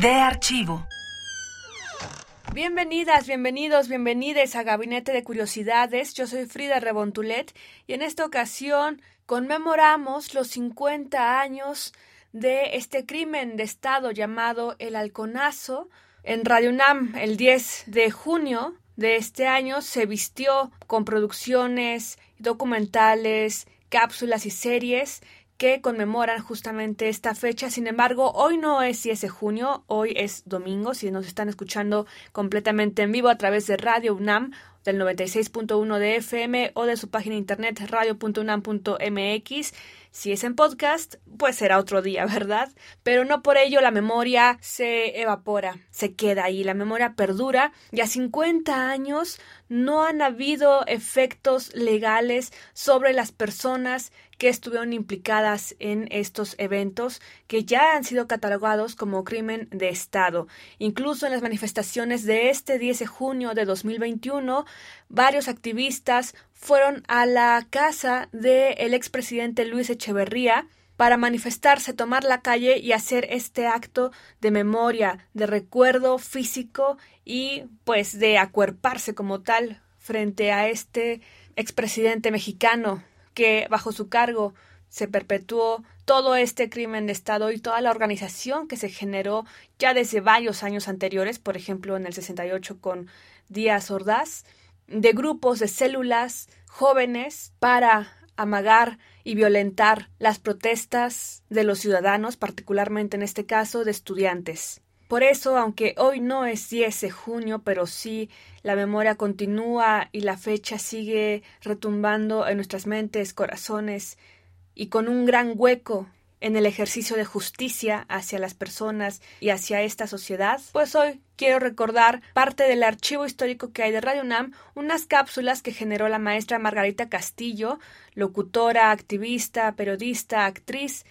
De archivo. Bienvenidas, bienvenidos, bienvenides a Gabinete de Curiosidades. Yo soy Frida Rebontulet y en esta ocasión conmemoramos los 50 años de este crimen de Estado llamado el Halconazo. En Radio UNAM, el 10 de junio de este año, se vistió con producciones documentales, cápsulas y series que conmemoran justamente esta fecha. Sin embargo, hoy no es 10 de junio, hoy es domingo, si nos están escuchando completamente en vivo a través de Radio UNAM del 96.1 de FM o de su página internet radio.unam.mx. Si es en podcast, pues será otro día, ¿verdad? Pero no por ello la memoria se evapora, se queda ahí, la memoria perdura y a 50 años no han habido efectos legales sobre las personas que estuvieron implicadas en estos eventos que ya han sido catalogados como crimen de Estado. Incluso en las manifestaciones de este 10 de junio de 2021, varios activistas fueron a la casa del expresidente Luis Echeverría para manifestarse, tomar la calle y hacer este acto de memoria, de recuerdo físico y pues de acuerparse como tal frente a este expresidente mexicano que bajo su cargo se perpetuó todo este crimen de Estado y toda la organización que se generó ya desde varios años anteriores, por ejemplo en el 68 con Díaz Ordaz, de grupos de células jóvenes para amagar y violentar las protestas de los ciudadanos, particularmente en este caso de estudiantes. Por eso, aunque hoy no es 10 de junio, pero sí la memoria continúa y la fecha sigue retumbando en nuestras mentes, corazones y con un gran hueco en el ejercicio de justicia hacia las personas y hacia esta sociedad, pues hoy quiero recordar parte del archivo histórico que hay de Radio UNAM, unas cápsulas que generó la maestra Margarita Castillo, locutora, activista, periodista, actriz,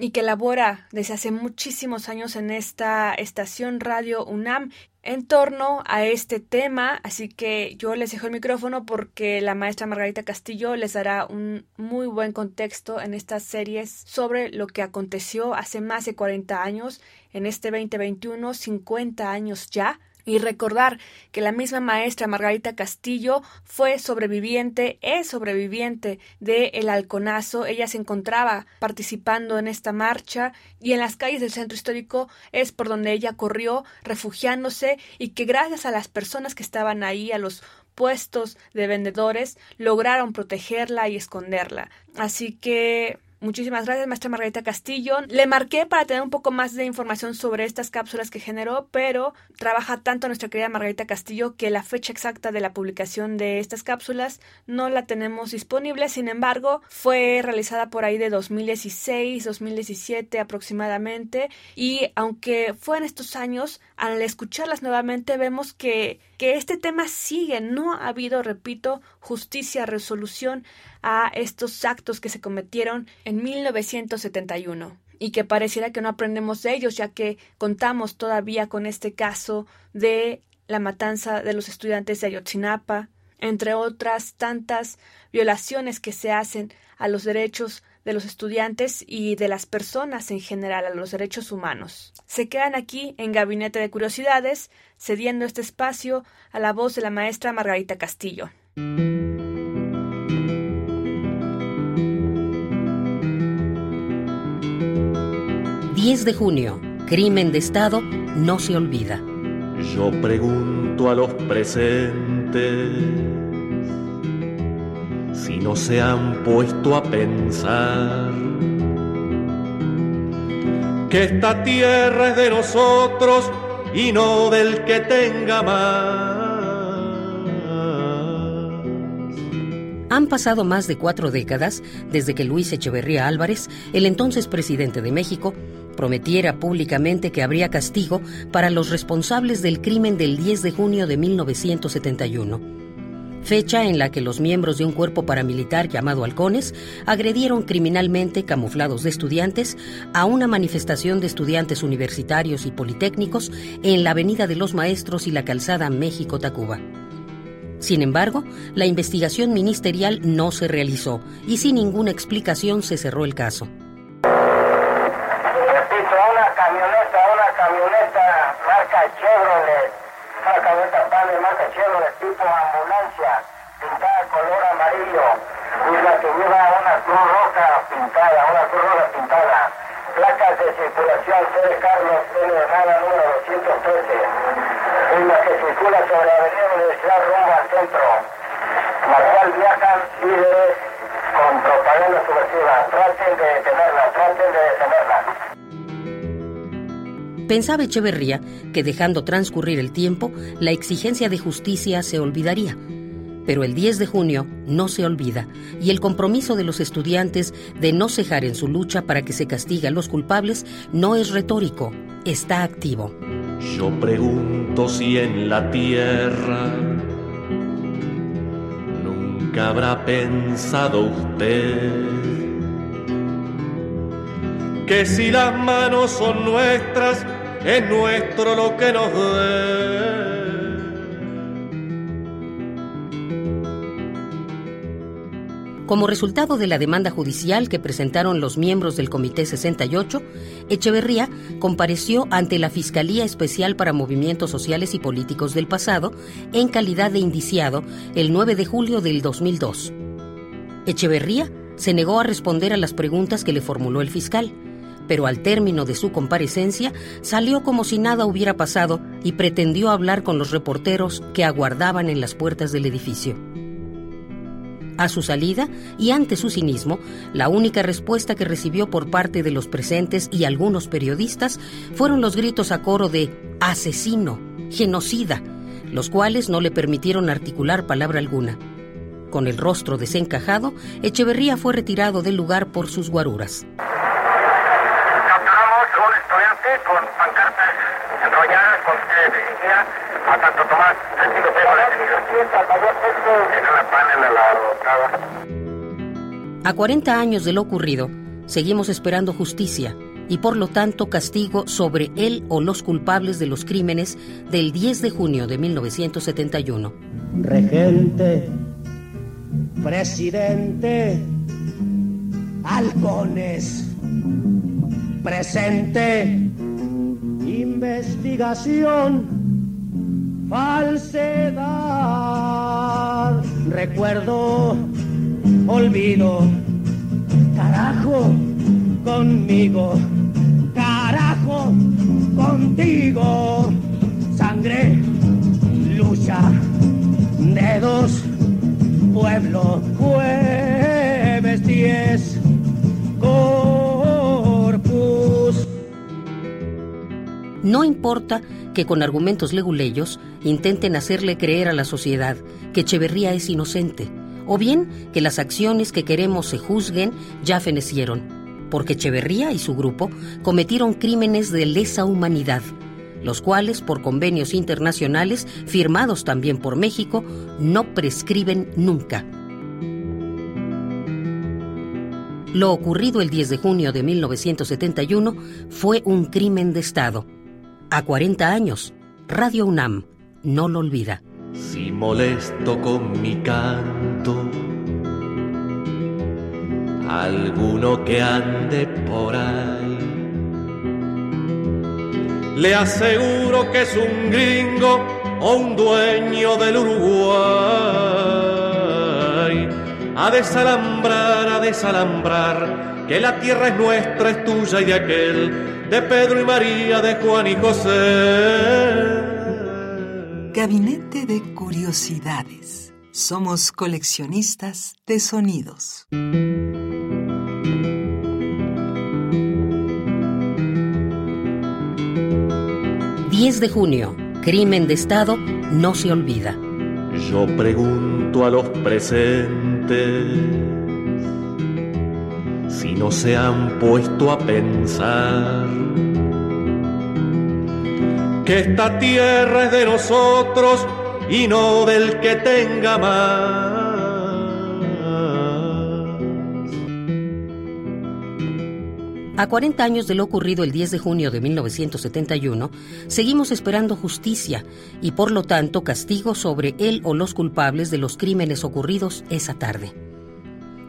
y que labora desde hace muchísimos años en esta estación Radio UNAM en torno a este tema, así que yo les dejo el micrófono porque la maestra Margarita Castillo les dará un muy buen contexto en estas series sobre lo que aconteció hace más de 40 años, en este 2021, 50 años ya, y recordar que la misma maestra Margarita Castillo fue sobreviviente, es sobreviviente de El Halconazo. Ella se encontraba participando en esta marcha y en las calles del centro histórico es por donde ella corrió refugiándose y que gracias a las personas que estaban ahí, a los puestos de vendedores, lograron protegerla y esconderla. Así que Muchísimas gracias, maestra Margarita Castillo. Le marqué para tener un poco más de información sobre estas cápsulas que generó, pero trabaja tanto nuestra querida Margarita Castillo que la fecha exacta de la publicación de estas cápsulas no la tenemos disponible. Sin embargo, fue realizada por ahí de 2016, 2017 aproximadamente. Y aunque fue en estos años, al escucharlas nuevamente vemos que, que este tema sigue. No ha habido, repito, justicia, resolución a estos actos que se cometieron en 1971 y que pareciera que no aprendemos de ellos, ya que contamos todavía con este caso de la matanza de los estudiantes de Ayotzinapa, entre otras tantas violaciones que se hacen a los derechos de los estudiantes y de las personas en general, a los derechos humanos. Se quedan aquí en Gabinete de Curiosidades, cediendo este espacio a la voz de la maestra Margarita Castillo. 10 de junio, crimen de Estado no se olvida. Yo pregunto a los presentes si no se han puesto a pensar que esta tierra es de nosotros y no del que tenga más. Han pasado más de cuatro décadas desde que Luis Echeverría Álvarez, el entonces presidente de México, prometiera públicamente que habría castigo para los responsables del crimen del 10 de junio de 1971, fecha en la que los miembros de un cuerpo paramilitar llamado Halcones agredieron criminalmente, camuflados de estudiantes, a una manifestación de estudiantes universitarios y politécnicos en la Avenida de los Maestros y la calzada México-Tacuba. Sin embargo, la investigación ministerial no se realizó y sin ninguna explicación se cerró el caso. Repito, una camioneta, marca Chevrolet, una camioneta padre marca Chevrolet tipo ambulancia, pintada color amarillo, y la que lleva una cruz roja pintada, una cruz roja pintada. Placas de circulación C de Carlos N de Nada número 213 en la que circula sobre la avenida Universidad rumbo al centro, la cual viajan líderes con propaganda subversiva. Traten de detenerla, traten de detenerla. Pensaba Echeverría que dejando transcurrir el tiempo, la exigencia de justicia se olvidaría. Pero el 10 de junio no se olvida y el compromiso de los estudiantes de no cejar en su lucha para que se castigue a los culpables no es retórico, está activo. Yo pregunto si en la tierra nunca habrá pensado usted que si las manos son nuestras, es nuestro lo que nos dé. Como resultado de la demanda judicial que presentaron los miembros del Comité 68, Echeverría compareció ante la Fiscalía Especial para Movimientos Sociales y Políticos del pasado en calidad de indiciado el 9 de julio del 2002. Echeverría se negó a responder a las preguntas que le formuló el fiscal, pero al término de su comparecencia salió como si nada hubiera pasado y pretendió hablar con los reporteros que aguardaban en las puertas del edificio. A su salida y ante su cinismo, la única respuesta que recibió por parte de los presentes y algunos periodistas fueron los gritos a coro de asesino, genocida, los cuales no le permitieron articular palabra alguna. Con el rostro desencajado, Echeverría fue retirado del lugar por sus guaruras. Capturamos un estudiante con pancartas enrolladas con que dirigía a Santo Tomás, sentido Pedro A 40 años de lo ocurrido, seguimos esperando justicia y por lo tanto castigo sobre él o los culpables de los crímenes del 10 de junio de 1971. Regente, presidente, halcones, presente, investigación falsedad. Recuerdo, olvido, carajo, conmigo, carajo, contigo. Sangre, lucha, dedos, pueblo, jueves 10, No importa que con argumentos leguleyos intenten hacerle creer a la sociedad que Echeverría es inocente, o bien que las acciones que queremos se juzguen ya fenecieron, porque Echeverría y su grupo cometieron crímenes de lesa humanidad, los cuales, por convenios internacionales firmados también por México, no prescriben nunca. Lo ocurrido el 10 de junio de 1971 fue un crimen de Estado a 40 años, Radio UNAM no lo olvida. Si molesto con mi canto, alguno que ande por ahí, le aseguro que es un gringo o un dueño del Uruguay. A desalambrar, a desalambrar, que la tierra es nuestra, es tuya y de aquel de Pedro y María, de Juan y José. Gabinete de Curiosidades. Somos coleccionistas de sonidos. ...10 de junio... Crimen de Estado no se olvida. Yo pregunto a los presentes no se han puesto a pensar que esta tierra es de nosotros y no del que tenga más. A 40 años de lo ocurrido el 10 de junio de 1971, seguimos esperando justicia y por lo tanto castigo sobre él o los culpables de los crímenes ocurridos esa tarde.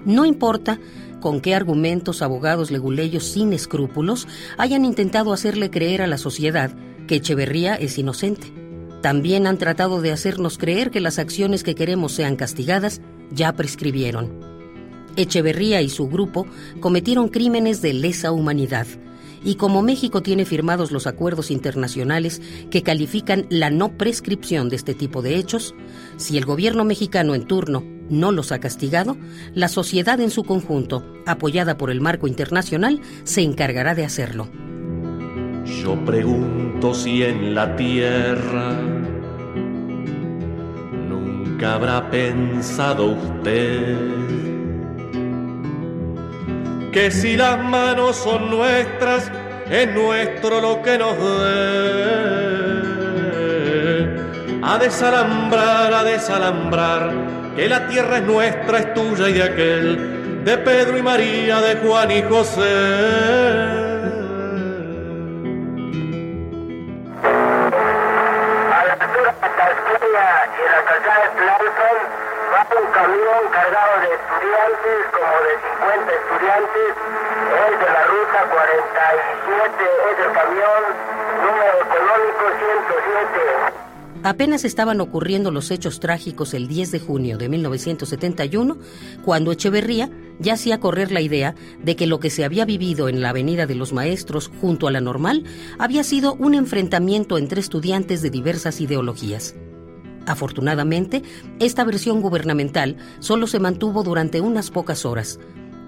No importa con qué argumentos abogados leguleyos sin escrúpulos hayan intentado hacerle creer a la sociedad que Echeverría es inocente. También han tratado de hacernos creer que las acciones que queremos sean castigadas ya prescribieron. Echeverría y su grupo cometieron crímenes de lesa humanidad. Y como México tiene firmados los acuerdos internacionales que califican la no prescripción de este tipo de hechos, si el gobierno mexicano en turno no los ha castigado, la sociedad en su conjunto, apoyada por el marco internacional, se encargará de hacerlo. Yo pregunto si en la tierra nunca habrá pensado usted que si las manos son nuestras, es nuestro lo que nos dé. A desalambrar, a desalambrar, que la tierra es nuestra, es tuya y de aquel, de Pedro y María, de Juan y José. camión cargado de estudiantes, como de 50 estudiantes, es de la ruta 47, es el camión número económico 107. Apenas estaban ocurriendo los hechos trágicos el 10 de junio de 1971, cuando Echeverría ya hacía correr la idea de que lo que se había vivido en la Avenida de los Maestros junto a la Normal había sido un enfrentamiento entre estudiantes de diversas ideologías. Afortunadamente, esta versión gubernamental solo se mantuvo durante unas pocas horas,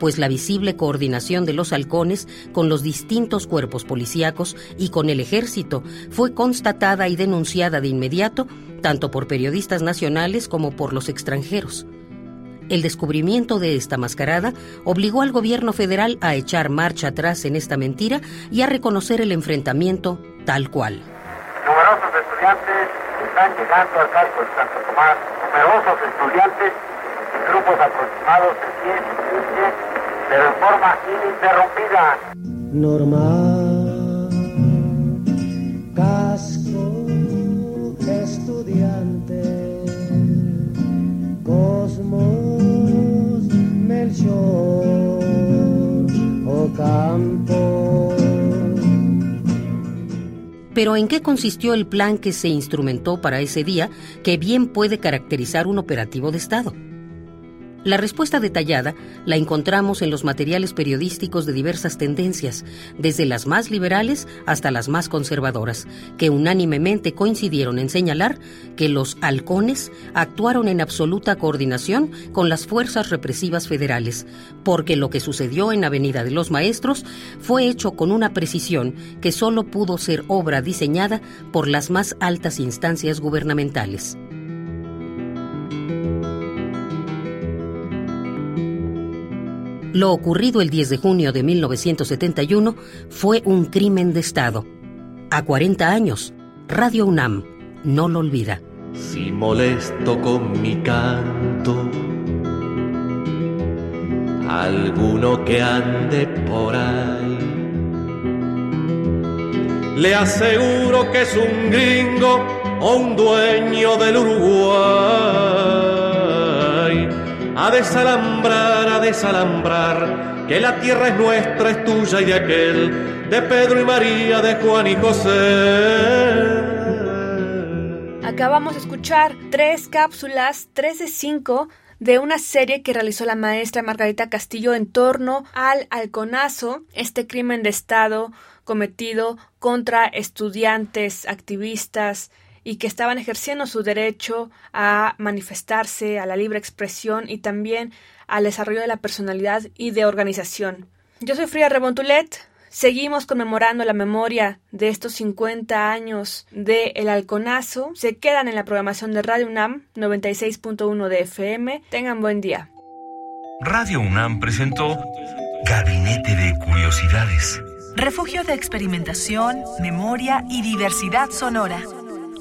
pues la visible coordinación de los halcones con los distintos cuerpos policíacos y con el ejército fue constatada y denunciada de inmediato tanto por periodistas nacionales como por los extranjeros. El descubrimiento de esta mascarada obligó al gobierno federal a echar marcha atrás en esta mentira y a reconocer el enfrentamiento tal cual. Numerosos estudiantes están llegando al casco de Santo Tomás. Numerosos estudiantes, grupos aproximados de 10, 10 de forma ininterrumpida. Normal, casco, estudiante, cosmos, Melchor, Ocampo. Pero ¿en qué consistió el plan que se instrumentó para ese día que bien puede caracterizar un operativo de Estado? La respuesta detallada la encontramos en los materiales periodísticos de diversas tendencias, desde las más liberales hasta las más conservadoras, que unánimemente coincidieron en señalar que los halcones actuaron en absoluta coordinación con las fuerzas represivas federales, porque lo que sucedió en Avenida de los Maestros fue hecho con una precisión que solo pudo ser obra diseñada por las más altas instancias gubernamentales. Lo ocurrido el 10 de junio de 1971 fue un crimen de Estado. A 40 años, Radio UNAM no lo olvida. Si molesto con mi canto, alguno que ande por ahí, le aseguro que es un gringo o un dueño del Uruguay a desalambrar, a desalambrar, que la tierra es nuestra, es tuya y de aquel, de Pedro y María, de Juan y José. Acabamos de escuchar tres cápsulas, tres de cinco, de una serie que realizó la maestra Margarita Castillo en torno al halconazo, este crimen de Estado cometido contra estudiantes, activistas, y que estaban ejerciendo su derecho a manifestarse, a la libre expresión y también al desarrollo de la personalidad y de organización. Yo soy Frida Rebontulet. Seguimos conmemorando la memoria de estos 50 años de El Halconazo. Se quedan en la programación de Radio UNAM 96.1 de FM. Tengan buen día. Radio UNAM presentó Gabinete de Curiosidades refugio de experimentación, memoria y diversidad sonora.